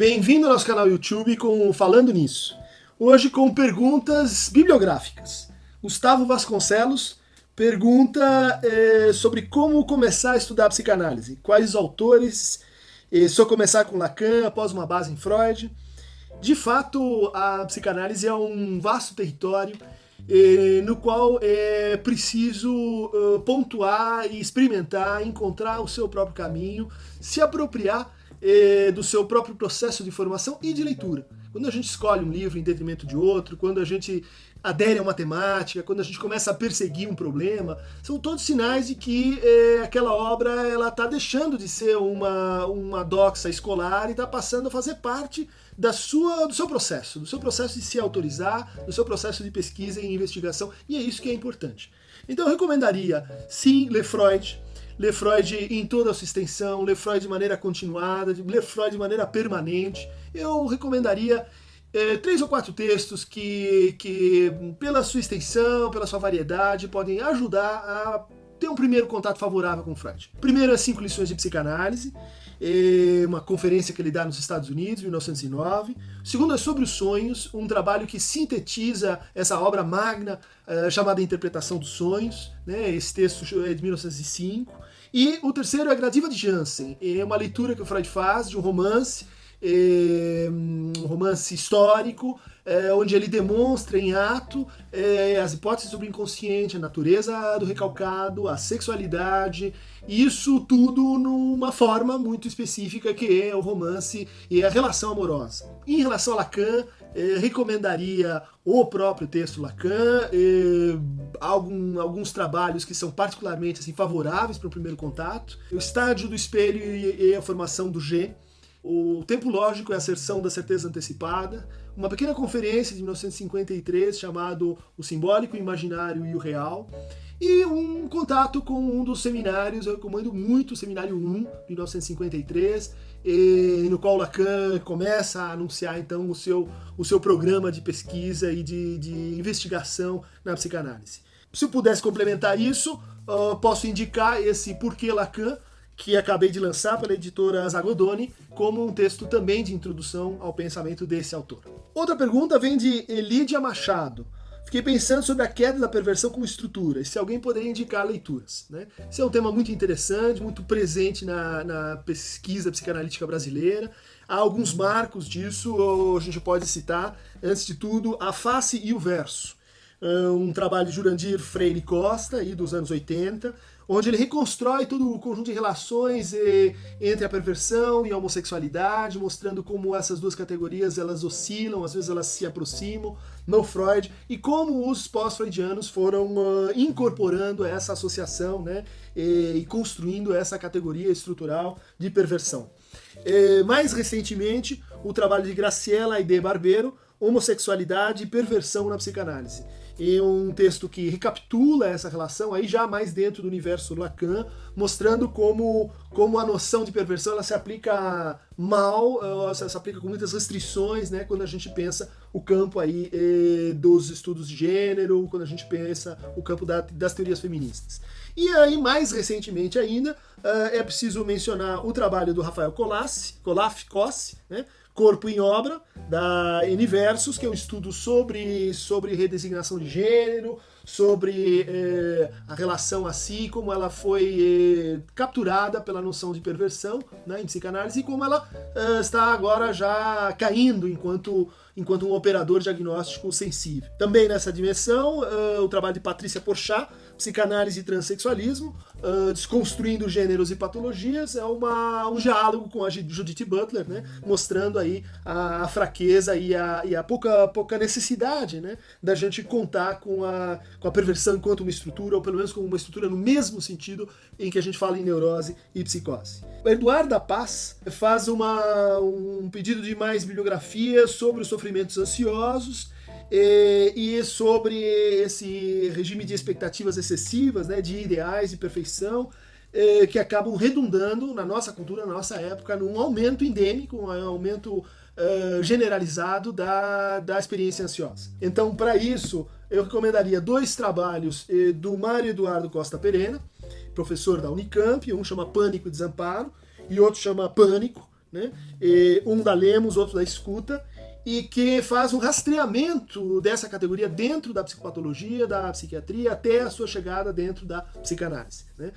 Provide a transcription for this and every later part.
Bem-vindo ao nosso canal YouTube com Falando Nisso. Hoje com perguntas bibliográficas. Gustavo Vasconcelos pergunta é, sobre como começar a estudar psicanálise. Quais os autores? É, só começar com Lacan após uma base em Freud. De fato, a psicanálise é um vasto território eh, no qual é preciso pontuar e experimentar, encontrar o seu próprio caminho, se apropriar eh, do seu próprio processo de formação e de leitura. Quando a gente escolhe um livro em detrimento de outro, quando a gente adere a uma temática, quando a gente começa a perseguir um problema, são todos sinais de que é, aquela obra ela está deixando de ser uma, uma doxa escolar e está passando a fazer parte da sua, do seu processo, do seu processo de se autorizar, do seu processo de pesquisa e investigação, e é isso que é importante. Então eu recomendaria, sim, ler Freud, ler Freud em toda a sua extensão, ler Freud de maneira continuada, ler Freud de maneira permanente. Eu recomendaria é, três ou quatro textos que, que, pela sua extensão, pela sua variedade, podem ajudar a ter um primeiro contato favorável com Freud. Primeiro, as cinco lições de psicanálise, é uma conferência que ele dá nos Estados Unidos, em 1909. Segundo é sobre os sonhos, um trabalho que sintetiza essa obra magna uh, chamada Interpretação dos Sonhos. Né? Esse texto é de 1905. E o terceiro é a Gradiva de Jansen, é uma leitura que o Freud faz de um romance é, um romance histórico, é, onde ele demonstra em ato é, as hipóteses sobre o inconsciente, a natureza do recalcado, a sexualidade, isso tudo numa forma muito específica que é o romance e a relação amorosa. Em relação a Lacan, é, recomendaria o próprio texto Lacan, é, algum, alguns trabalhos que são particularmente assim, favoráveis para o primeiro contato, o estágio do espelho e, e a formação do G, o Tempo Lógico é a asserção da certeza antecipada, uma pequena conferência de 1953 chamado O Simbólico, o Imaginário e o Real, e um contato com um dos seminários, eu recomendo muito o Seminário 1, de 1953, no qual Lacan começa a anunciar então o seu, o seu programa de pesquisa e de, de investigação na psicanálise. Se eu pudesse complementar isso, uh, posso indicar esse Porquê Lacan, que acabei de lançar pela editora Zagodoni, como um texto também de introdução ao pensamento desse autor. Outra pergunta vem de Elídia Machado. Fiquei pensando sobre a queda da perversão como estrutura, se alguém poderia indicar leituras. Né? Esse é um tema muito interessante, muito presente na, na pesquisa psicanalítica brasileira. Há alguns marcos disso, a gente pode citar, antes de tudo, A Face e o Verso, um trabalho de Jurandir Freire Costa, aí, dos anos 80, onde ele reconstrói todo o conjunto de relações eh, entre a perversão e a homossexualidade, mostrando como essas duas categorias elas oscilam, às vezes elas se aproximam no Freud, e como os pós-freudianos foram uh, incorporando essa associação né, e, e, construindo essa categoria estrutural de perversão. E, mais recentemente, o trabalho de Graciela Aide Barbeiro, Homossexualidade e Perversão na Psicanálise e um texto que recapitula essa relação aí já mais dentro do universo Lacan, mostrando como, como a noção de perversão ela se aplica mal, ela se aplica com muitas restrições, né, quando a gente pensa o campo aí eh, dos estudos de gênero, quando a gente pensa o campo da, das teorias feministas. E aí, mais recentemente ainda, é preciso mencionar o trabalho do Rafael Colassi, Colaf Cossi, né, Corpo em Obra, da Universos, que é um estudo sobre, sobre redesignação de gênero, sobre eh, a relação assim, como ela foi eh, capturada pela noção de perversão né, em psicanálise e como ela eh, está agora já caindo enquanto, enquanto um operador diagnóstico sensível. Também nessa dimensão, o trabalho de Patrícia Porchat, Psicanálise e Transsexualismo, uh, Desconstruindo Gêneros e Patologias, é uma, um diálogo com a Judith Butler, né, mostrando aí a, a fraqueza e a, e a pouca, pouca necessidade né, da gente contar com a, com a perversão enquanto uma estrutura, ou pelo menos como uma estrutura no mesmo sentido em que a gente fala em neurose e psicose. Eduardo da Paz faz uma, um pedido de mais bibliografia sobre os sofrimentos ansiosos, e, e, sobre esse regime de expectativas excessivas, né, de ideais de perfeição, eh, que acabam redundando na nossa cultura, na nossa época, num aumento endêmico, um aumento uh, generalizado da, da experiência ansiosa. Então, para isso, eu recomendaria dois trabalhos do Mário Eduardo Costa Perena, professor da Unicamp, um chama Pânico e Desamparo, e outro chama Pânico, né? Um da lemos, outro da escuta, e que faz um rastreamento dessa categoria dentro da psicopatologia, da psiquiatria, até a sua chegada dentro da psicanálise. Né?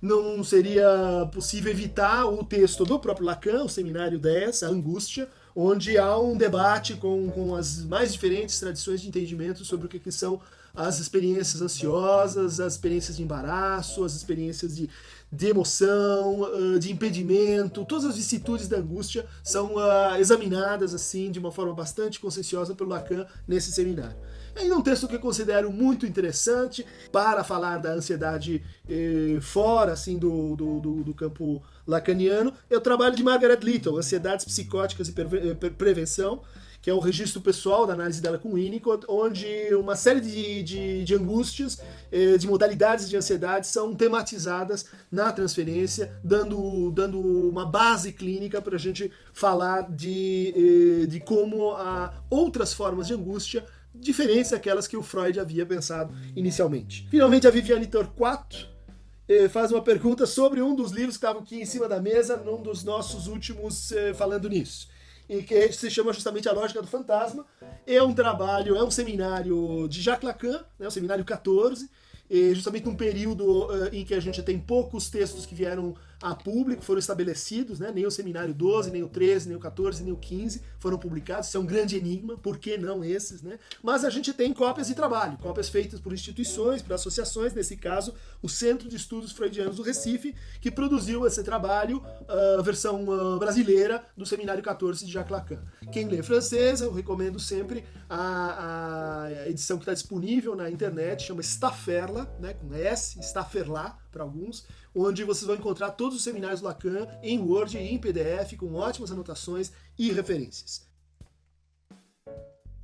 Não seria possível evitar o texto do próprio Lacan, o Seminário 10, a Angústia, onde há um debate com, com as mais diferentes tradições de entendimento sobre o que, que são as experiências ansiosas, as experiências de embaraço, as experiências de, de emoção, ah, de impedimento, todas as vicissitudes da angústia são uh, examinadas assim de uma forma bastante conscienciosa pelo Lacan nesse seminário. Ainda um texto que eu considero muito interessante para falar da ansiedade eh, fora assim do, do, do, do, campo lacaniano é o trabalho de Margaret Little, Ansiedades Psicóticas e Prevenção, que é o registro pessoal da análise dela com Winnicott, onde uma série de, de, de angústias, eh, de modalidades de ansiedade são tematizadas na transferência, dando, dando uma base clínica para a gente falar de, eh, de como há outras formas de angústia diferentes daquelas que o Freud havia pensado inicialmente. Finalmente, a Viviane Torquato eh, faz uma pergunta sobre um dos livros que estavam aqui em cima da mesa, num dos nossos últimos falando nisso e que se chama justamente A Lógica do Fantasma. É um trabalho, é um seminário de Jacques Lacan, né, o seminário 14, justamente num período uh, em que a gente tem poucos textos que vieram a público, foram estabelecidos, né? nem o seminário 12, nem o 13, nem o 14, nem o 15 foram publicados, isso é um grande enigma, por que não esses? Né? Mas a gente tem cópias de trabalho, cópias feitas por instituições, por associações, nesse caso, o Centro de Estudos Freudianos do Recife, que produziu esse trabalho, a uh, versão uh, brasileira do seminário 14 de Jacques Lacan. Quem lê francês, eu recomendo sempre a, a edição que está disponível na internet, chama Stafferla, né, com S, Stafferla para alguns, onde vocês vão encontrar todos os seminários Lacan em Word e em PDF, com ótimas anotações e referências.